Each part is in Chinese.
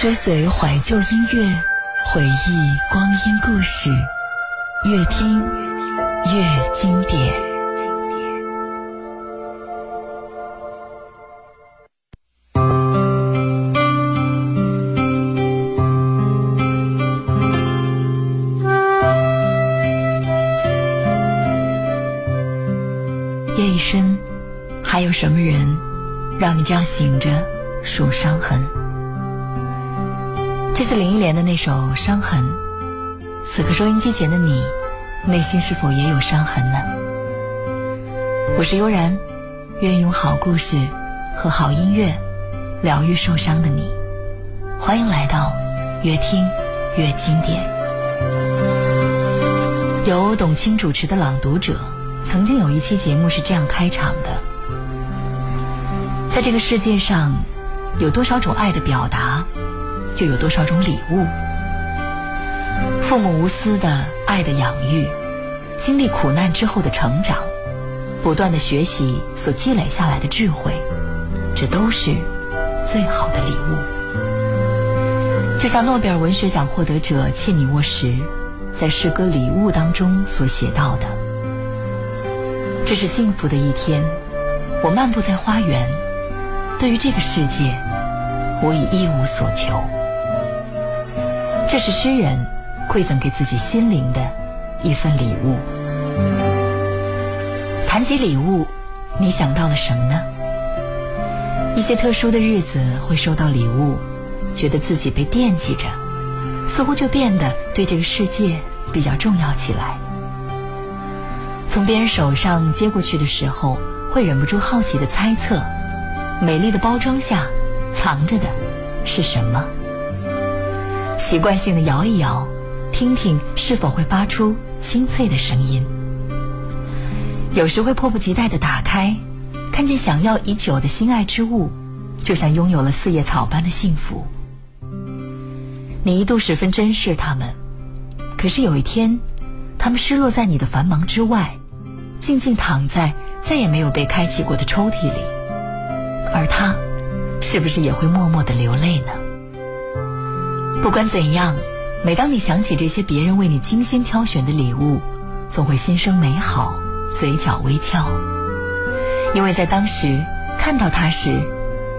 追随怀旧音乐，回忆光阴故事，越听越经典。夜已深，还有什么人让你这样醒着数伤痕？这是林忆莲的那首《伤痕》。此刻收音机前的你，内心是否也有伤痕呢？我是悠然，愿用好故事和好音乐疗愈受伤的你。欢迎来到越听越经典。由董卿主持的《朗读者》，曾经有一期节目是这样开场的：在这个世界上，有多少种爱的表达？就有多少种礼物？父母无私的爱的养育，经历苦难之后的成长，不断的学习所积累下来的智慧，这都是最好的礼物。就像诺贝尔文学奖获得者切米沃什在诗歌《礼物》当中所写到的：“这是幸福的一天，我漫步在花园，对于这个世界，我已一无所求。”这是诗人馈赠给自己心灵的一份礼物。谈起礼物，你想到了什么呢？一些特殊的日子会收到礼物，觉得自己被惦记着，似乎就变得对这个世界比较重要起来。从别人手上接过去的时候，会忍不住好奇的猜测：美丽的包装下藏着的是什么？习惯性的摇一摇，听听是否会发出清脆的声音。有时会迫不及待的打开，看见想要已久的心爱之物，就像拥有了四叶草般的幸福。你一度十分珍视它们，可是有一天，它们失落在你的繁忙之外，静静躺在再也没有被开启过的抽屉里，而它，是不是也会默默的流泪呢？不管怎样，每当你想起这些别人为你精心挑选的礼物，总会心生美好，嘴角微翘，因为在当时看到它时，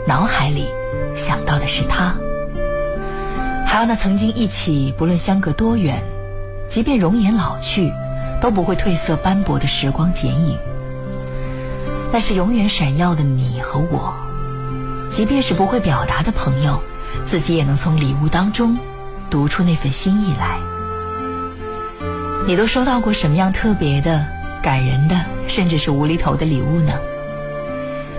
脑海里想到的是他。还有那曾经一起，不论相隔多远，即便容颜老去，都不会褪色斑驳的时光剪影。那是永远闪耀的你和我，即便是不会表达的朋友。自己也能从礼物当中读出那份心意来。你都收到过什么样特别的、感人的，甚至是无厘头的礼物呢？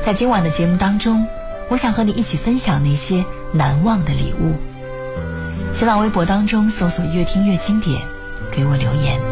在今晚的节目当中，我想和你一起分享那些难忘的礼物。新浪微博当中搜索“越听越经典”，给我留言。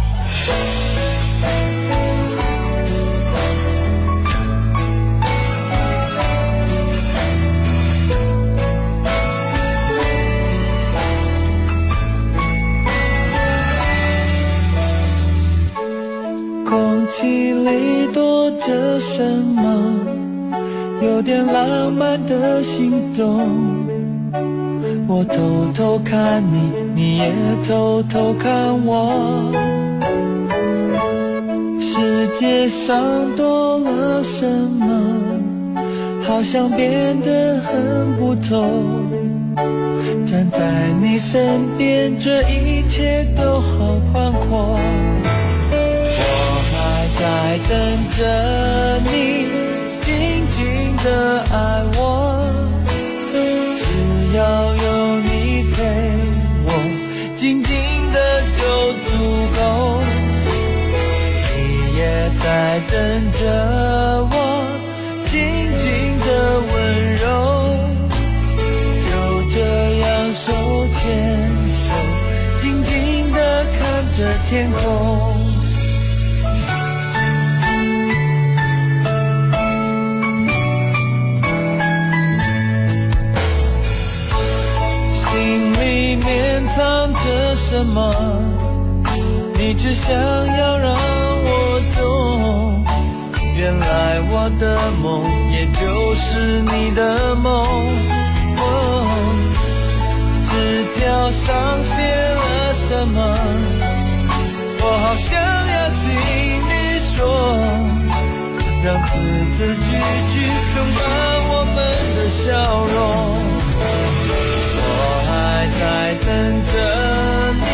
空气里躲着什么？有点浪漫的心动。我偷偷看你，你也偷偷看我。世界上多了什么，好像变得很不同。站在你身边，这一切都好宽阔。我还在等着你，静静的爱我。只要在等着我，静静的温柔。就这样手牵手，静静的看着天空。心里面藏着什么？你只想要让。爱我的梦，也就是你的梦。哦，纸条上写了什么？我好想要听你说，让字字句句充满我们的笑容。我还在等着你，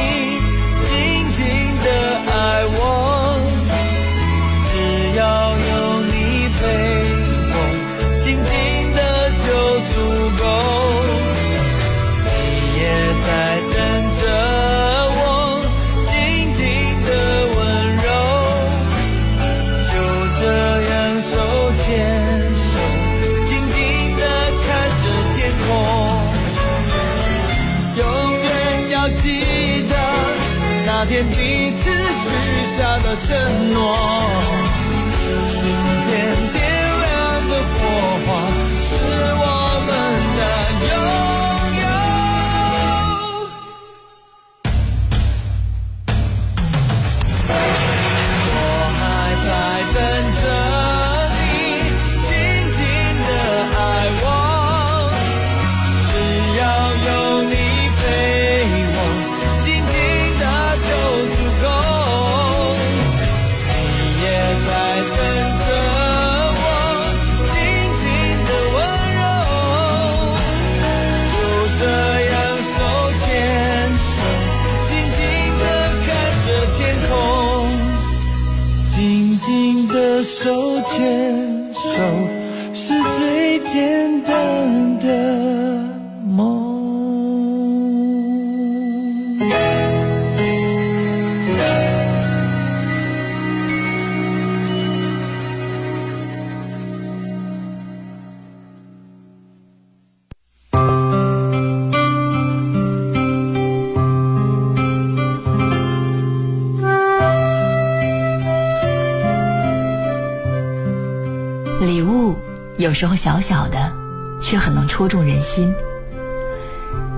时候小小的，却很能戳中人心。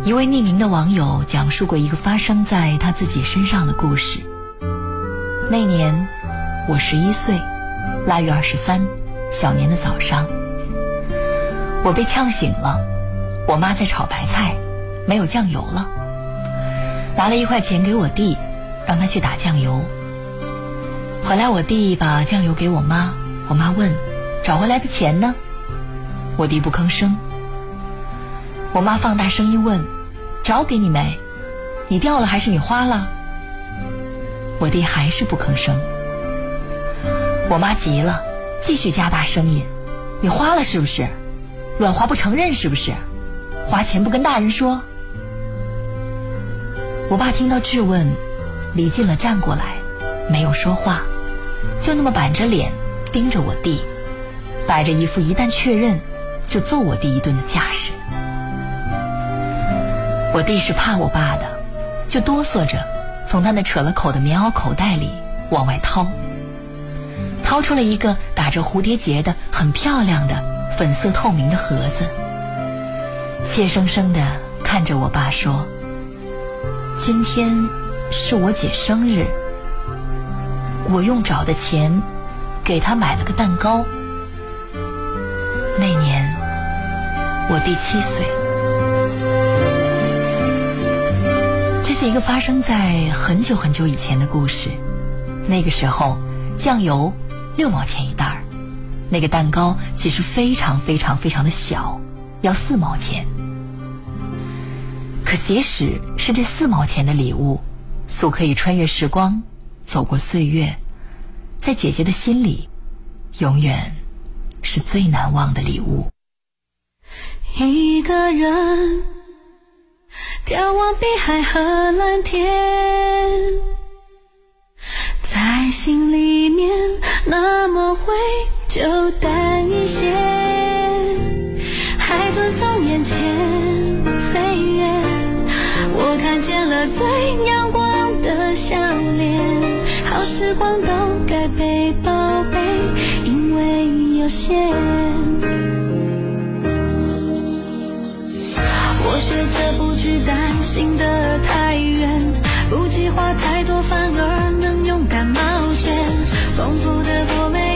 一位匿名的网友讲述过一个发生在他自己身上的故事。那年我十一岁，腊月二十三，小年的早上，我被呛醒了。我妈在炒白菜，没有酱油了，拿了一块钱给我弟，让他去打酱油。回来我弟把酱油给我妈，我妈问。找回来的钱呢？我弟不吭声。我妈放大声音问：“找给你没？你掉了还是你花了？”我弟还是不吭声。我妈急了，继续加大声音：“你花了是不是？乱花不承认是不是？花钱不跟大人说？”我爸听到质问，离近了站过来，没有说话，就那么板着脸盯着我弟。摆着一副一旦确认就揍我弟一顿的架势。我弟是怕我爸的，就哆嗦着从他那扯了口的棉袄口袋里往外掏，掏出了一个打着蝴蝶结的很漂亮的粉色透明的盒子，怯生生的看着我爸说：“今天是我姐生日，我用找的钱给她买了个蛋糕。”第七岁，这是一个发生在很久很久以前的故事。那个时候，酱油六毛钱一袋儿，那个蛋糕其实非常非常非常的小，要四毛钱。可即使是这四毛钱的礼物，素可以穿越时光，走过岁月，在姐姐的心里，永远是最难忘的礼物。一个人眺望碧海和蓝天，在心里面那么灰就淡一些。海豚从眼前飞越，我看见了最阳光的笑脸。好时光都该被宝贝，因为有限。是担心的太远，不计划太多，反而能勇敢冒险，丰富的过每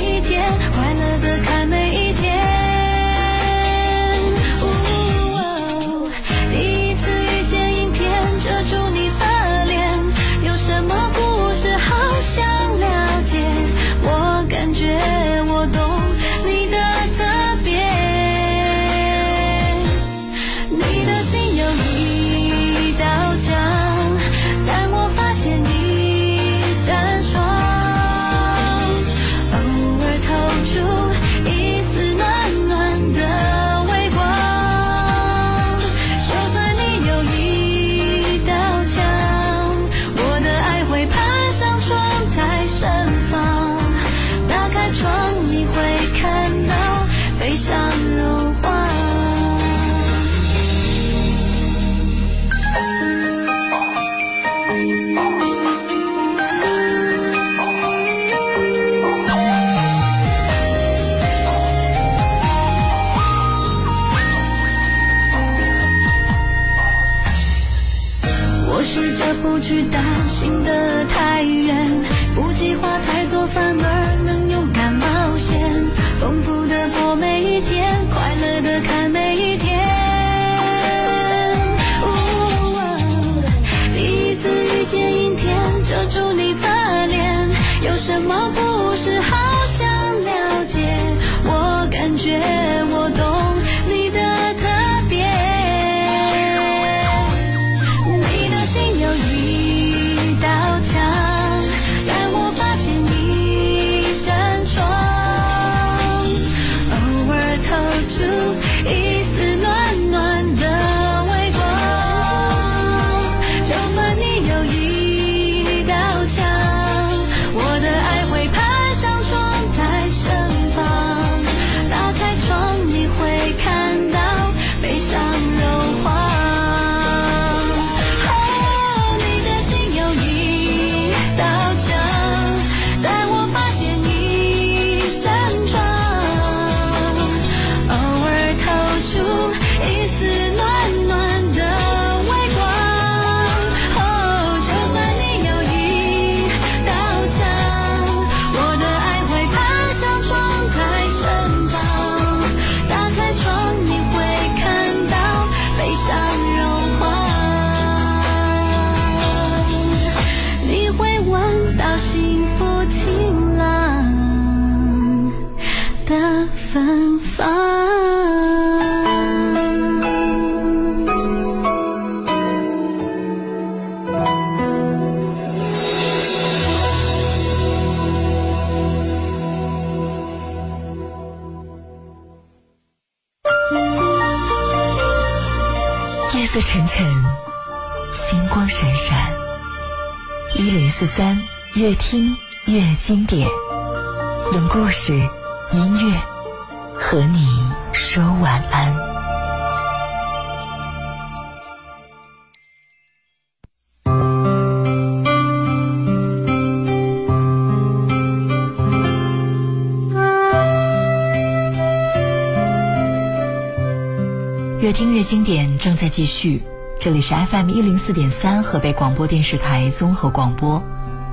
经典正在继续，这里是 FM 一零四点三河北广播电视台综合广播，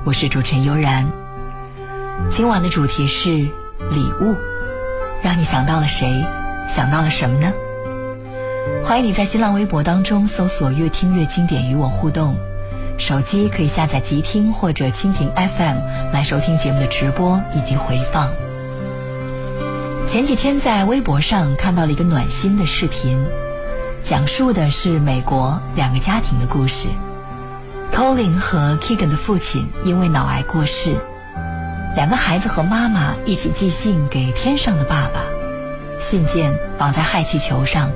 我是主持人悠然。今晚的主题是礼物，让你想到了谁？想到了什么呢？欢迎你在新浪微博当中搜索“越听越经典”与我互动。手机可以下载极听或者蜻蜓 FM 来收听节目的直播以及回放。前几天在微博上看到了一个暖心的视频，讲述的是美国两个家庭的故事。Colin 和 Keegan 的父亲因为脑癌过世，两个孩子和妈妈一起寄信给天上的爸爸，信件绑在氦气球上，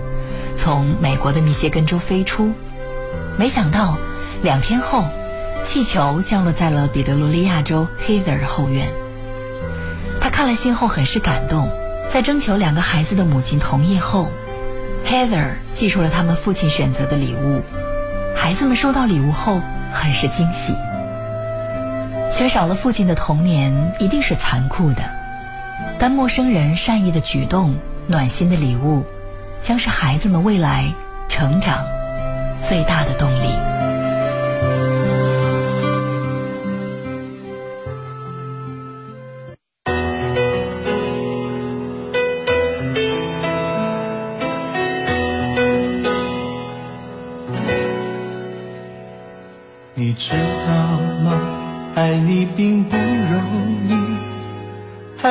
从美国的密歇根州飞出。没想到两天后，气球降落在了彼得罗利亚州 Heather 后院。他看了信后很是感动，在征求两个孩子的母亲同意后，Heather 寄出了他们父亲选择的礼物。孩子们收到礼物后很是惊喜。缺少了父亲的童年一定是残酷的，但陌生人善意的举动、暖心的礼物，将是孩子们未来成长最大的动力。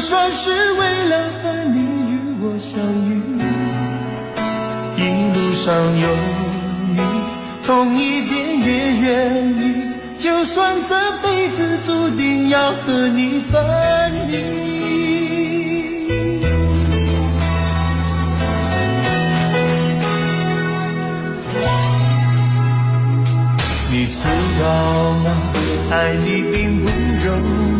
就算是为了分离与我相遇。一路上有你，痛一点也愿意，就算这辈子注定要和你分离。你知道吗？爱你并不容易，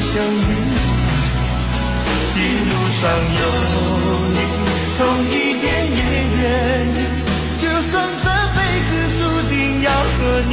相遇。一路上有你，痛一点也愿意，就算这辈子注定要和你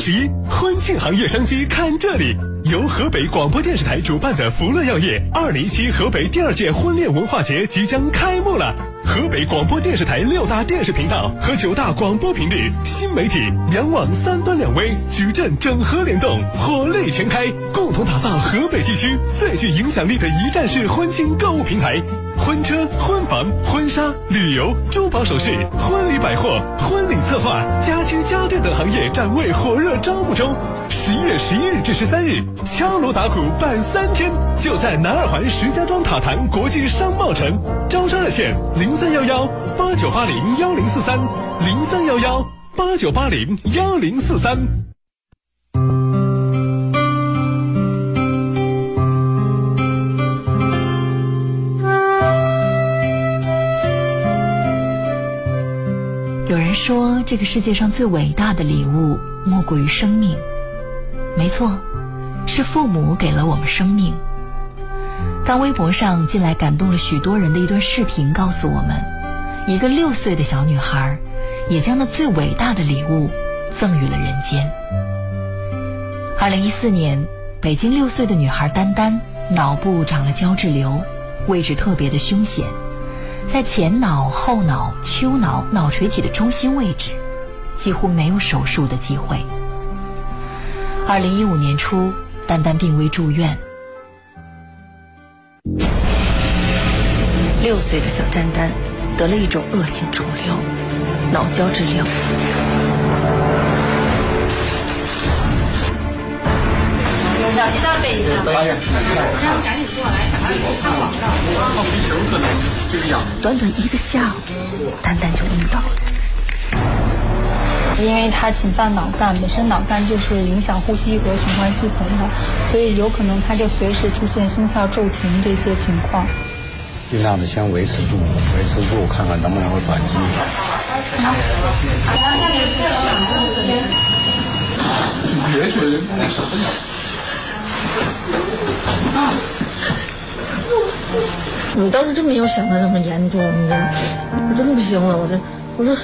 十一，婚庆行业商机看这里。由河北广播电视台主办的福乐药业二零一七河北第二届婚恋文化节即将开幕了。河北广播电视台六大电视频道和九大广播频率、新媒体两网三端两微矩阵整合联动，火力全开，共同打造河北地区最具影响力的一站式婚庆购物平台。婚车、婚房、婚纱、旅游、珠宝首饰、婚礼百货、婚礼策划、家居家电等行业展位火热招募中。十一月十一日至十三日，敲锣打鼓办三天，就在南二环石家庄塔坛国际商贸城。招商热线零三幺幺八九八零幺零四三零三幺幺八九八零幺零四三。说，这个世界上最伟大的礼物莫过于生命。没错，是父母给了我们生命。当微博上近来感动了许多人的一段视频告诉我们，一个六岁的小女孩，也将那最伟大的礼物赠予了人间。二零一四年，北京六岁的女孩丹丹脑部长了胶质瘤，位置特别的凶险。在前脑、后脑、丘脑、脑垂体的中心位置，几乎没有手术的机会。二零一五年初，丹丹病危住院。六岁的小丹丹得了一种恶性肿瘤——脑胶质瘤。小鸡蛋背一下，让你赶紧过来。短短一个下午，丹丹就晕倒了。因为他侵犯脑干，本身脑干就是影响呼吸和循环系统的，所以有可能他就随时出现心跳骤停这些情况。尽量的先维持住，维持住，看看能不能够转机。别觉得你当时真没有想的那么严重，你知道，我真不行了，我这，我说，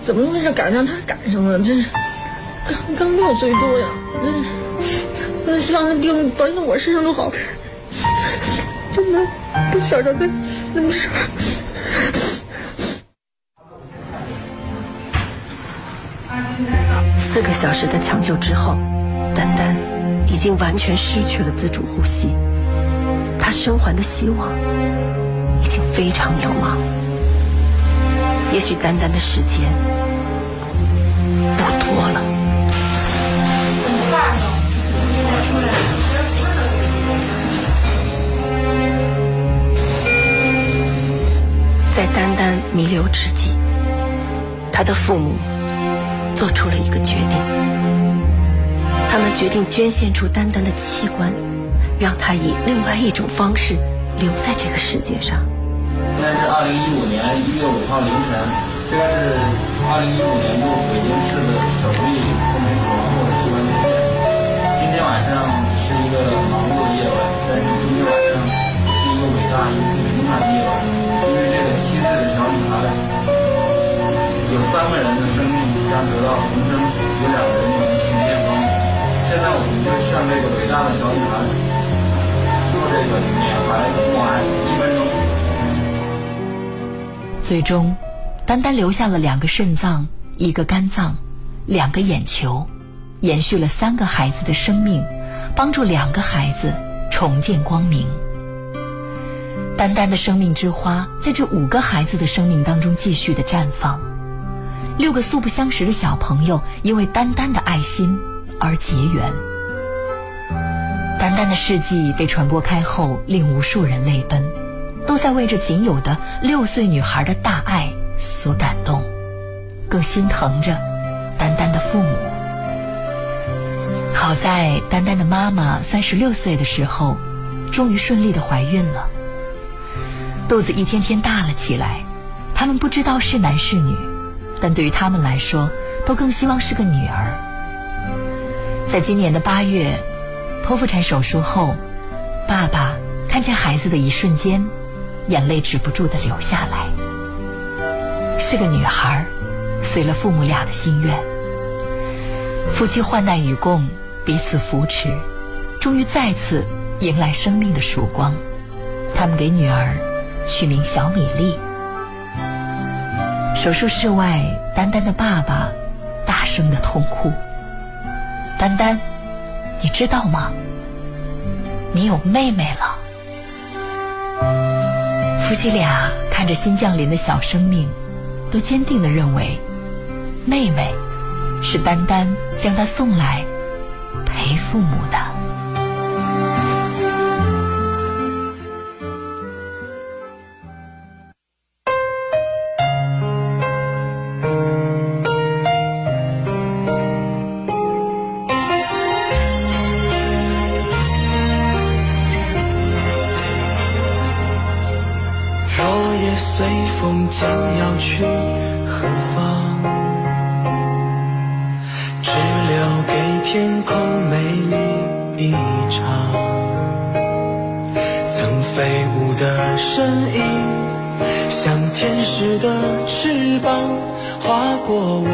怎么回事？赶上他赶上了，这是刚刚六岁多呀，那那伤的病到现在我身上都好，真的不想让他那么伤。四个小时的抢救之后，丹丹已经完全失去了自主呼吸，他生还的希望已经非常渺茫。也许丹丹的时间不多了。在丹丹弥留之际，他的父母做出了一个决定，他们决定捐献出丹丹的器官，让她以另外一种方式留在这个世界上。现在是二零一五年一月五号凌晨，这个是二零一五年度北京市的首例后面死亡后的器官捐献。今天晚上是一个忙碌的夜晚，但是今天晚上是一个伟大、一个平凡的夜晚，因为这个七岁的小女孩，有三个人的生命将得到重生，有两个人就能重见光明。现在我们就向这个伟大的小女孩这个缅怀默哀一分钟。最终，丹丹留下了两个肾脏、一个肝脏、两个眼球，延续了三个孩子的生命，帮助两个孩子重见光明。丹丹的生命之花在这五个孩子的生命当中继续的绽放。六个素不相识的小朋友因为丹丹的爱心而结缘。丹丹的事迹被传播开后，令无数人泪奔，都在为这仅有的六岁女孩的大爱所感动，更心疼着丹丹的父母。好在丹丹的妈妈三十六岁的时候，终于顺利的怀孕了。肚子一天天大了起来，他们不知道是男是女，但对于他们来说，都更希望是个女儿。在今年的八月，剖腹产手术后，爸爸看见孩子的一瞬间，眼泪止不住的流下来。是个女孩，随了父母俩的心愿。夫妻患难与共，彼此扶持，终于再次迎来生命的曙光。他们给女儿取名小米粒。手术室外，丹丹的爸爸大声的痛哭。丹丹，你知道吗？你有妹妹了。夫妻俩看着新降临的小生命，都坚定地认为，妹妹是丹丹将她送来陪父母的。去何方？只留给天空美丽一场。曾飞舞的身影，像天使的翅膀，划过我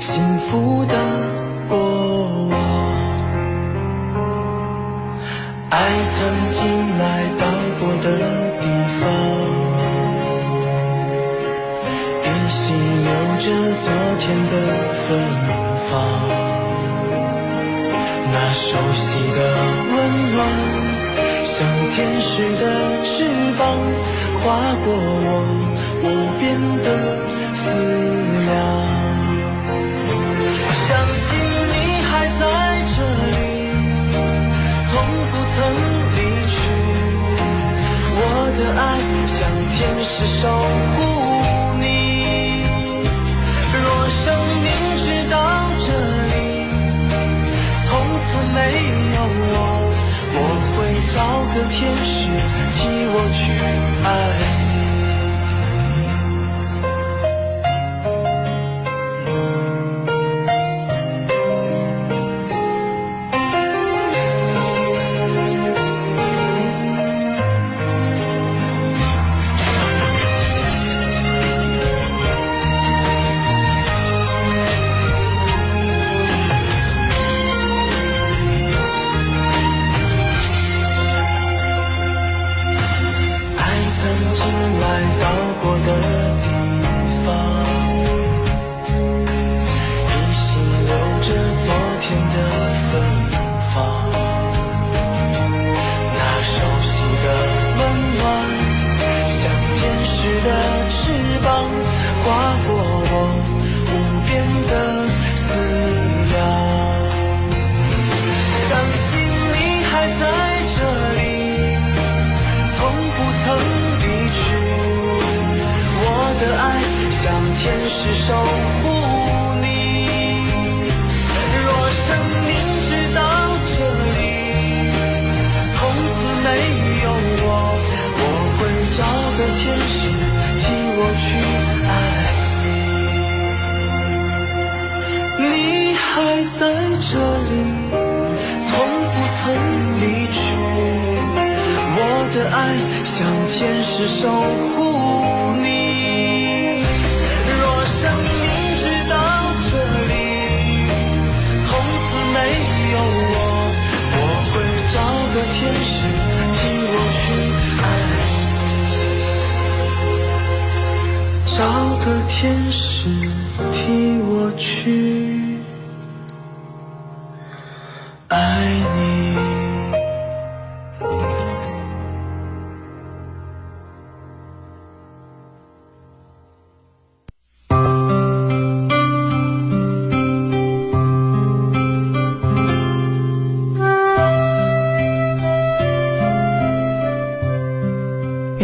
幸福的过往。爱曾经来到过的着昨天的芬芳，那熟悉的温暖，像天使的翅膀，划过我无边的思量。相信你还在这里，从不曾离去。我的爱像天使守护天使替我去爱。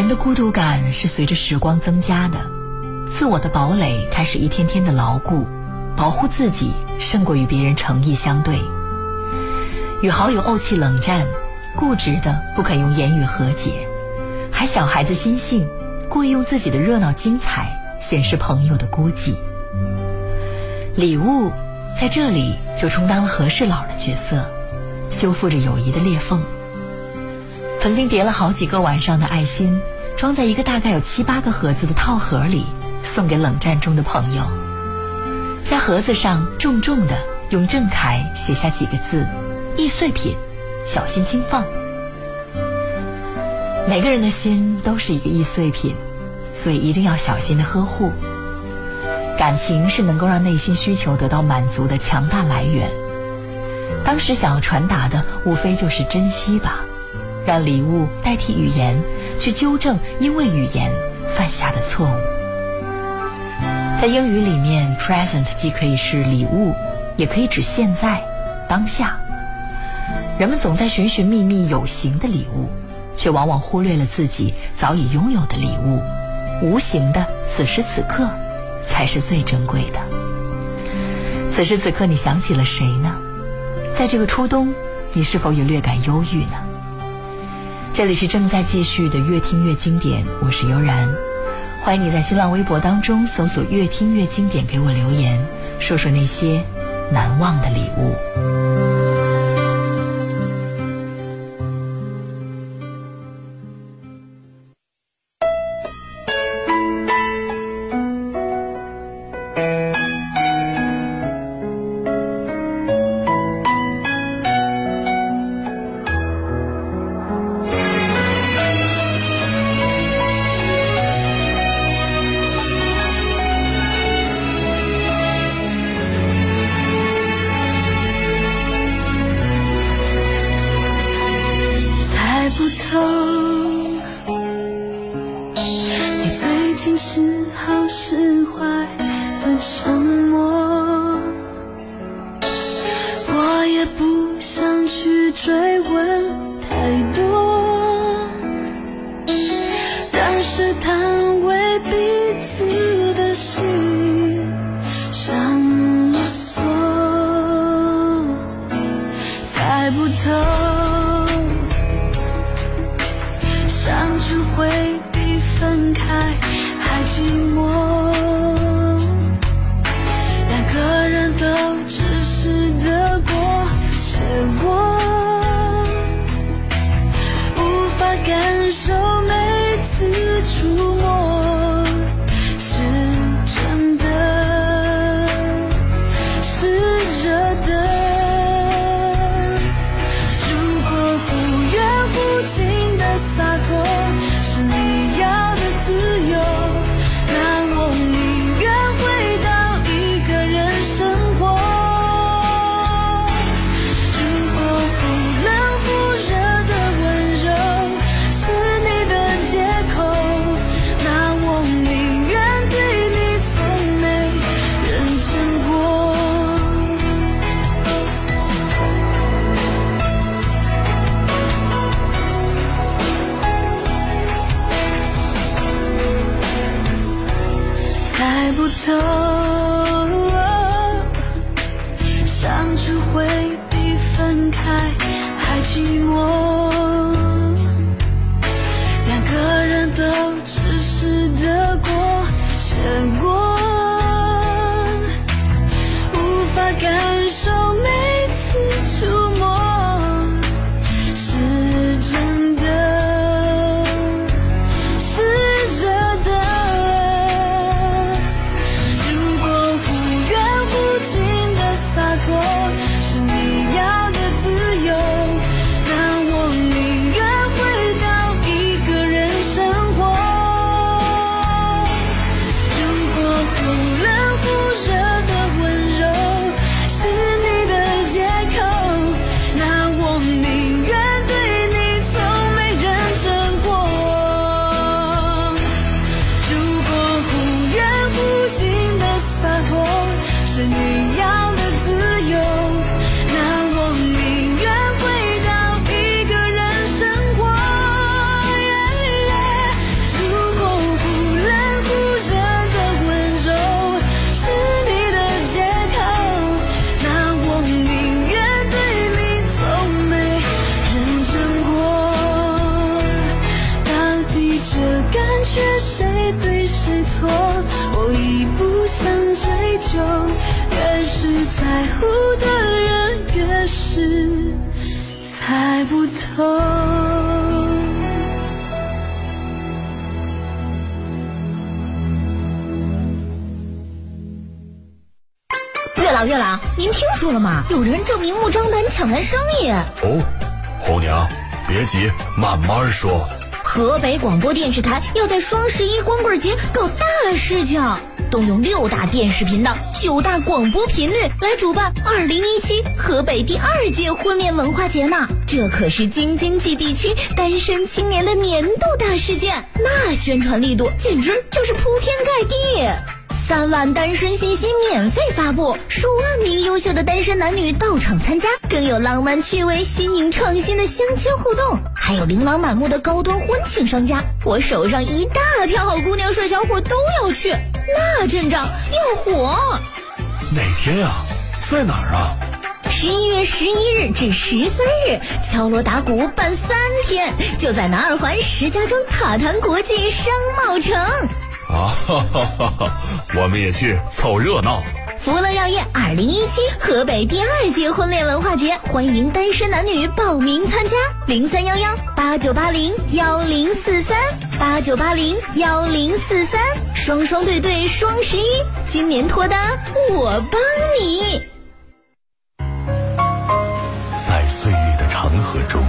人的孤独感是随着时光增加的，自我的堡垒开始一天天的牢固，保护自己胜过与别人诚意相对。与好友怄气冷战，固执的不肯用言语和解，还小孩子心性，故意用自己的热闹精彩显示朋友的孤寂。礼物在这里就充当了和事佬的角色，修复着友谊的裂缝。曾经叠了好几个晚上的爱心，装在一个大概有七八个盒子的套盒里，送给冷战中的朋友。在盒子上重重的用正楷写下几个字：“易碎品，小心轻放。”每个人的心都是一个易碎品，所以一定要小心的呵护。感情是能够让内心需求得到满足的强大来源。当时想要传达的，无非就是珍惜吧。让礼物代替语言，去纠正因为语言犯下的错误。在英语里面，present 既可以是礼物，也可以指现在、当下。人们总在寻寻觅觅有形的礼物，却往往忽略了自己早已拥有的礼物。无形的此时此刻，才是最珍贵的。此时此刻，你想起了谁呢？在这个初冬，你是否也略感忧郁呢？这里是正在继续的越听越经典，我是悠然，欢迎你在新浪微博当中搜索“越听越经典”，给我留言，说说那些难忘的礼物。有人正明目张胆抢咱生意。哦，红娘，别急，慢慢说。河北广播电视台要在双十一光棍节搞大事情，动用六大电视频道、九大广播频率来主办二零一七河北第二届婚恋文化节呢。这可是京津冀地区单身青年的年度大事件，那宣传力度简直就是铺天盖地。三万单身信息免费发布，数万名优秀的单身男女到场参加，更有浪漫趣味、新颖创新的相亲互动，还有琳琅满目的高端婚庆商家。我手上一大票好姑娘、帅小伙都要去，那阵仗要火。哪天呀？在哪儿啊？十一月十一日至十三日，敲锣打鼓办三天，就在南二环石家庄塔坛国际商贸城。啊哈哈哈哈！我们也去凑热闹。福乐药业二零一七河北第二届婚恋文化节，欢迎单身男女报名参加。零三幺幺八九八零幺零四三八九八零幺零四三，双双对对双十一，今年脱单我帮你。在岁月的长河中，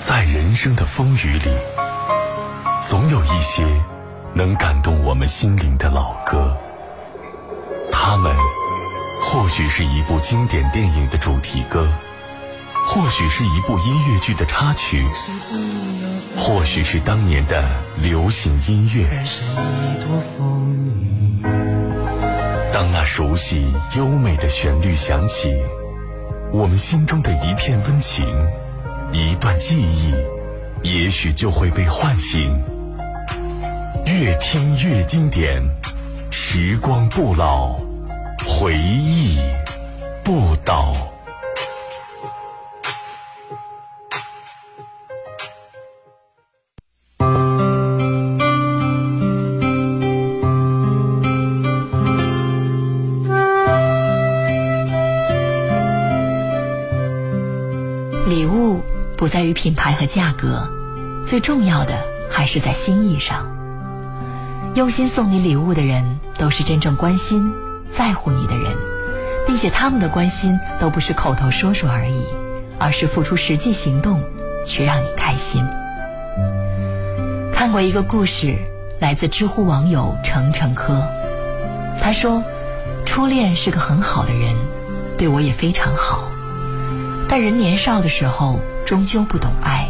在人生的风雨里，总有一些。能感动我们心灵的老歌，它们或许是一部经典电影的主题歌，或许是一部音乐剧的插曲，或许是当年的流行音乐。当那熟悉优美的旋律响起，我们心中的一片温情，一段记忆，也许就会被唤醒。越听越经典，时光不老，回忆不倒。礼物不在于品牌和价格，最重要的还是在心意上。用心送你礼物的人，都是真正关心、在乎你的人，并且他们的关心都不是口头说说而已，而是付出实际行动，去让你开心。看过一个故事，来自知乎网友程程科，他说：“初恋是个很好的人，对我也非常好，但人年少的时候终究不懂爱，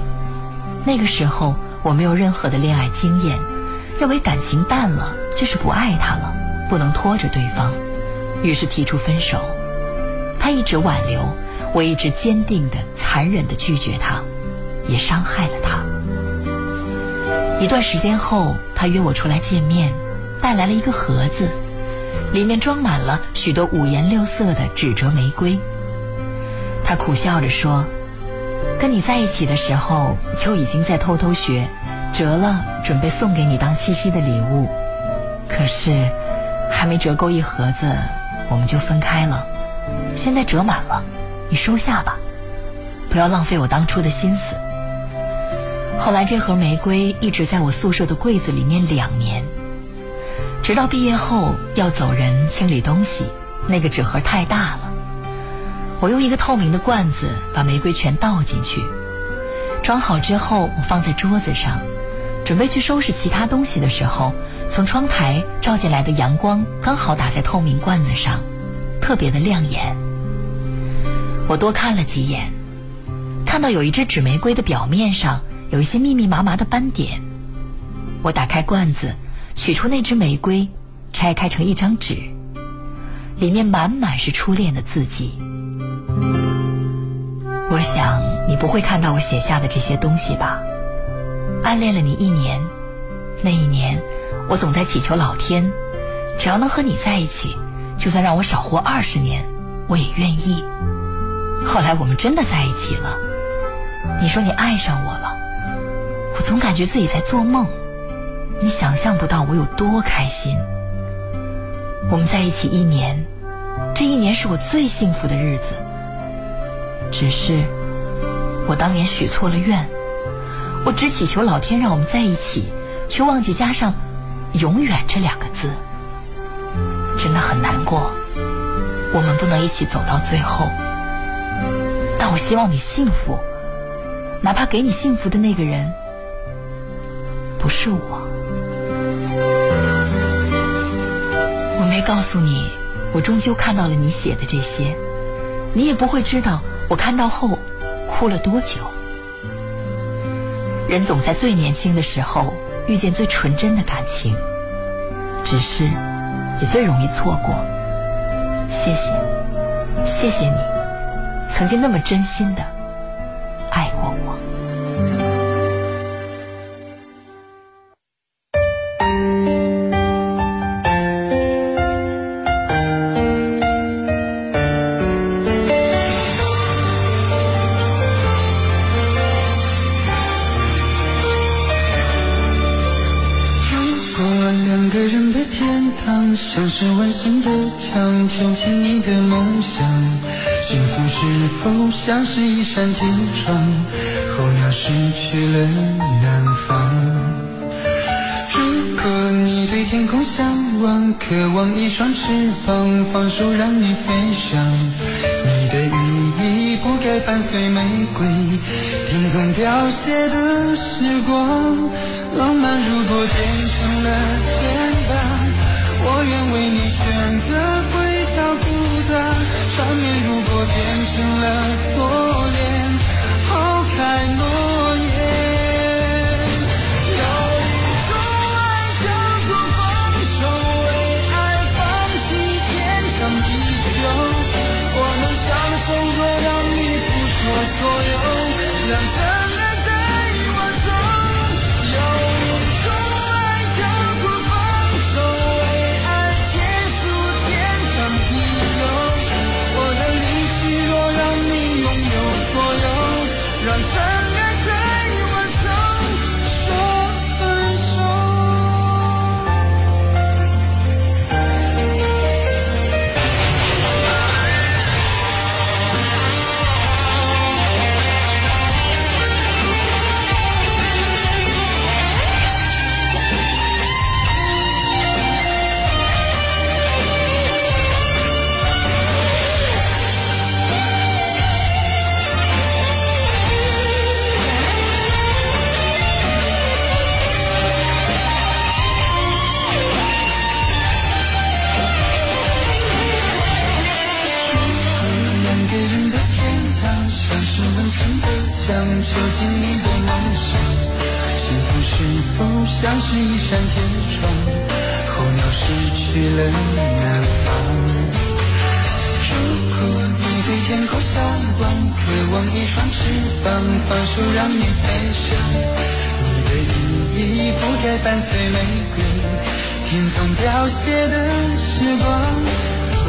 那个时候我没有任何的恋爱经验。”认为感情淡了就是不爱他了，不能拖着对方，于是提出分手。他一直挽留，我一直坚定的、残忍的拒绝他，也伤害了他。一段时间后，他约我出来见面，带来了一个盒子，里面装满了许多五颜六色的纸折玫瑰。他苦笑着说：“跟你在一起的时候，就已经在偷偷学。”折了，准备送给你当七夕的礼物，可是还没折够一盒子，我们就分开了。现在折满了，你收下吧，不要浪费我当初的心思。后来这盒玫瑰一直在我宿舍的柜子里面两年，直到毕业后要走人清理东西，那个纸盒太大了，我用一个透明的罐子把玫瑰全倒进去，装好之后我放在桌子上。准备去收拾其他东西的时候，从窗台照进来的阳光刚好打在透明罐子上，特别的亮眼。我多看了几眼，看到有一只纸玫瑰的表面上有一些密密麻麻的斑点。我打开罐子，取出那只玫瑰，拆开成一张纸，里面满满是初恋的字迹。我想你不会看到我写下的这些东西吧？暗恋了你一年，那一年，我总在祈求老天，只要能和你在一起，就算让我少活二十年，我也愿意。后来我们真的在一起了，你说你爱上我了，我总感觉自己在做梦，你想象不到我有多开心。我们在一起一年，这一年是我最幸福的日子。只是我当年许错了愿，我只祈求老天让我们在一起，却忘记加上“永远”这两个字，真的很难过。我们不能一起走到最后，但我希望你幸福，哪怕给你幸福的那个人不是我。我没告诉你，我终究看到了你写的这些，你也不会知道我看到后哭了多久。人总在最年轻的时候遇见最纯真的感情，只是也最容易错过。谢谢，谢谢你，曾经那么真心的像是一扇天窗，候鸟失去了南方？如果你对天空向往，渴望一双翅膀，放手让你飞翔，你的羽翼不该伴随玫瑰，听从凋谢的时光。浪漫如果变成了牵绊，我愿为你选择回到孤单。缠绵如果变成了锁链，抛开诺言。有一种爱叫做放手，为爱放弃天长地久。我们相守若让你付出所有，让想，囚禁你的梦想。幸福是否像是一扇天窗，候鸟失去了南方？如果你对天空向往，渴望一双翅膀，放手让你飞翔。你的羽翼不该伴随玫瑰，听从凋谢的时光。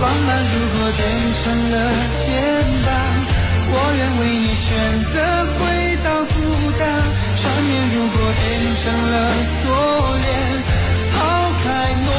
浪漫如果变成了牵绊，我愿为你选择回到孤单。缠绵如果变成了锁链，抛开诺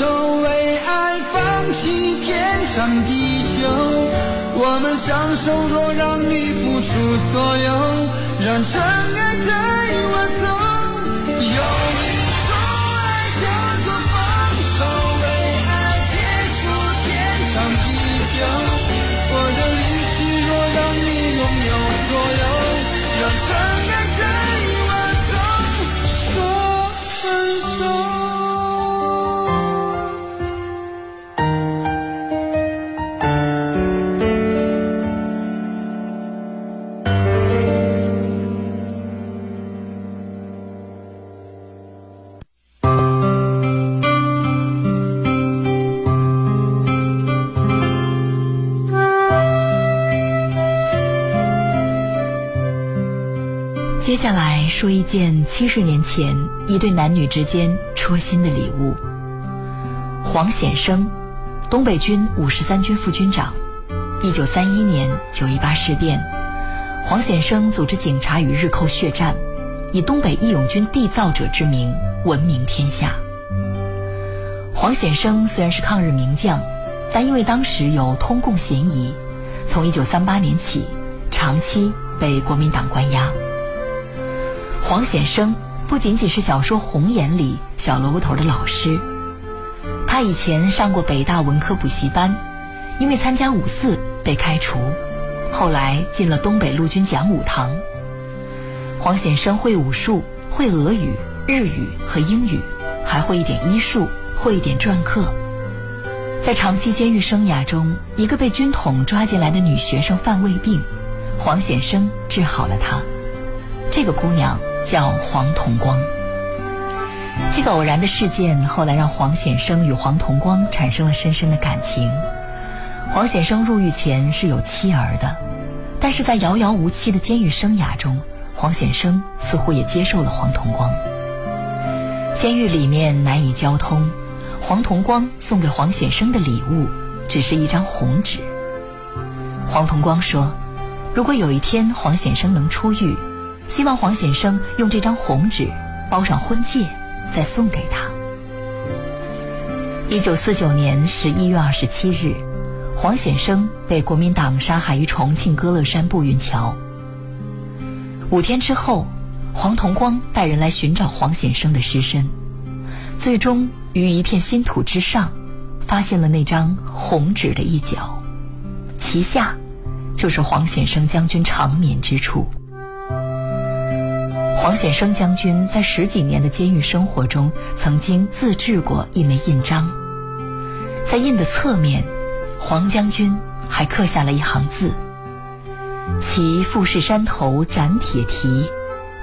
手，为爱放弃天长地久。我们相守，若让你付出所有，让真爱带我走。说一件七十年前一对男女之间戳心的礼物。黄显生，东北军五十三军副军长。一九三一年九一八事变，黄显生组织警察与日寇血战，以东北义勇军缔造者之名闻名天下。黄显生虽然是抗日名将，但因为当时有通共嫌疑，从一九三八年起，长期被国民党关押。黄显生不仅仅是小说《红岩》里小萝卜头的老师，他以前上过北大文科补习班，因为参加五四被开除，后来进了东北陆军讲武堂。黄显生会武术，会俄语、日语和英语，还会一点医术，会一点篆刻。在长期监狱生涯中，一个被军统抓进来的女学生犯胃病，黄显生治好了她。这个姑娘。叫黄同光。这个偶然的事件后来让黄显生与黄同光产生了深深的感情。黄显生入狱前是有妻儿的，但是在遥遥无期的监狱生涯中，黄显生似乎也接受了黄同光。监狱里面难以交通，黄同光送给黄显生的礼物只是一张红纸。黄同光说：“如果有一天黄显生能出狱。”希望黄显生用这张红纸包上婚戒，再送给他。一九四九年十一月二十七日，黄显生被国民党杀害于重庆歌乐山步云桥。五天之后，黄同光带人来寻找黄显生的尸身，最终于一片新土之上，发现了那张红纸的一角，其下就是黄显生将军长眠之处。黄显生将军在十几年的监狱生活中，曾经自制过一枚印章，在印的侧面，黄将军还刻下了一行字：“其富士山头斩铁蹄，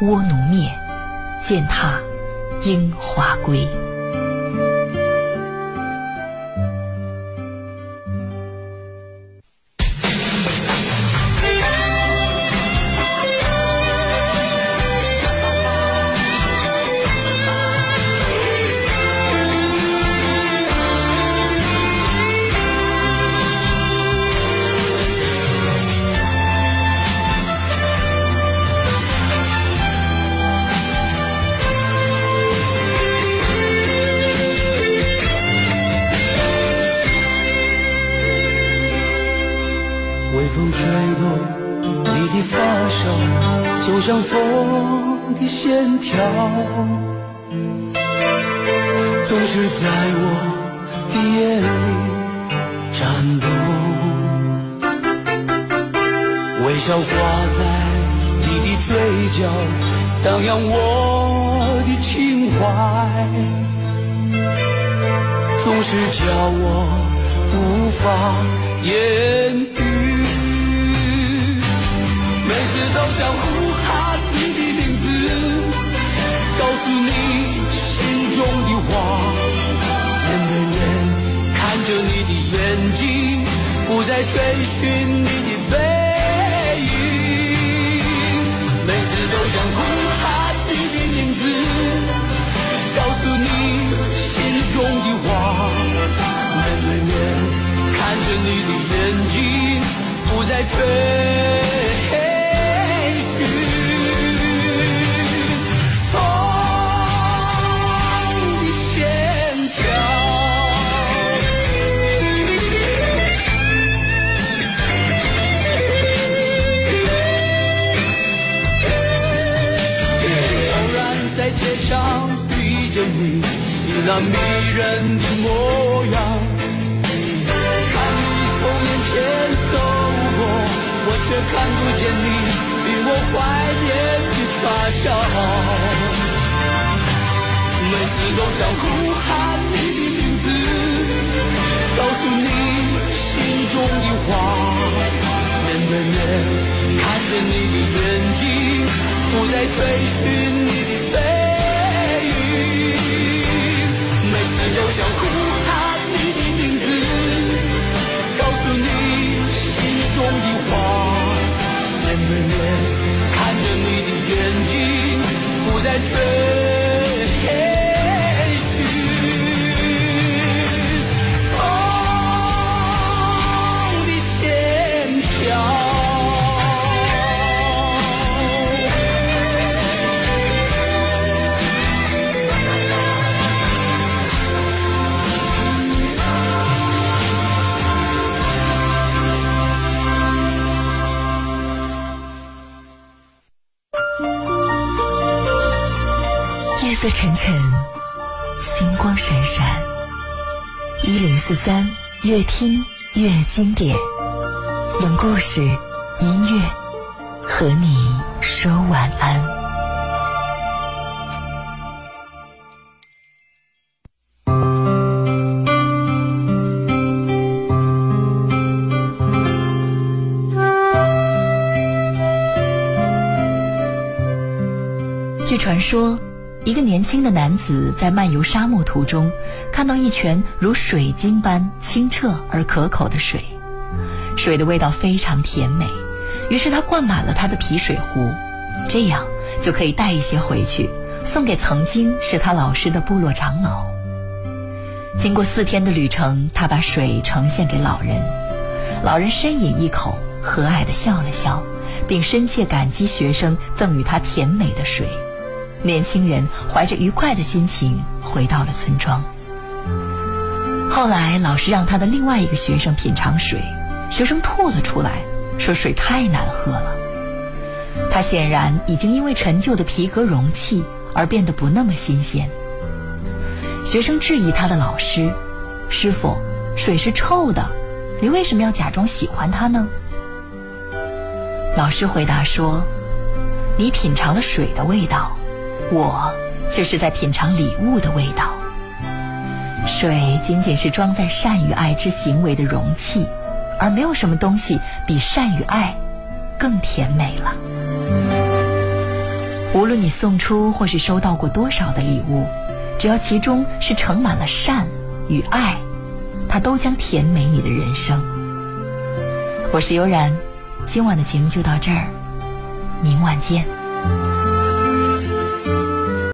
倭奴灭，践踏樱花归。”见你，你那迷人的模样，看你从面前走过，我却看不见你令我怀念的发香。每次都想呼喊你的名字，告诉你心中的话。面对面看着你的眼睛，不再追寻你的背。想呼喊你的名字，告诉你心中的话，面对面看着你的眼睛，不再追。越听越经典，用故事、音乐和你说晚安。据传说，一个年轻的男子在漫游沙漠途中，看到一泉如水晶般清澈而可口的水，水的味道非常甜美。于是他灌满了他的皮水壶，这样就可以带一些回去，送给曾经是他老师的部落长老。经过四天的旅程，他把水呈现给老人，老人深饮一口，和蔼地笑了笑，并深切感激学生赠予他甜美的水。年轻人怀着愉快的心情回到了村庄。后来，老师让他的另外一个学生品尝水，学生吐了出来，说水太难喝了。他显然已经因为陈旧的皮革容器而变得不那么新鲜。学生质疑他的老师：“师傅，水是臭的，你为什么要假装喜欢它呢？”老师回答说：“你品尝了水的味道。”我却是在品尝礼物的味道。水仅仅是装载善与爱之行为的容器，而没有什么东西比善与爱更甜美了。无论你送出或是收到过多少的礼物，只要其中是盛满了善与爱，它都将甜美你的人生。我是悠然，今晚的节目就到这儿，明晚见。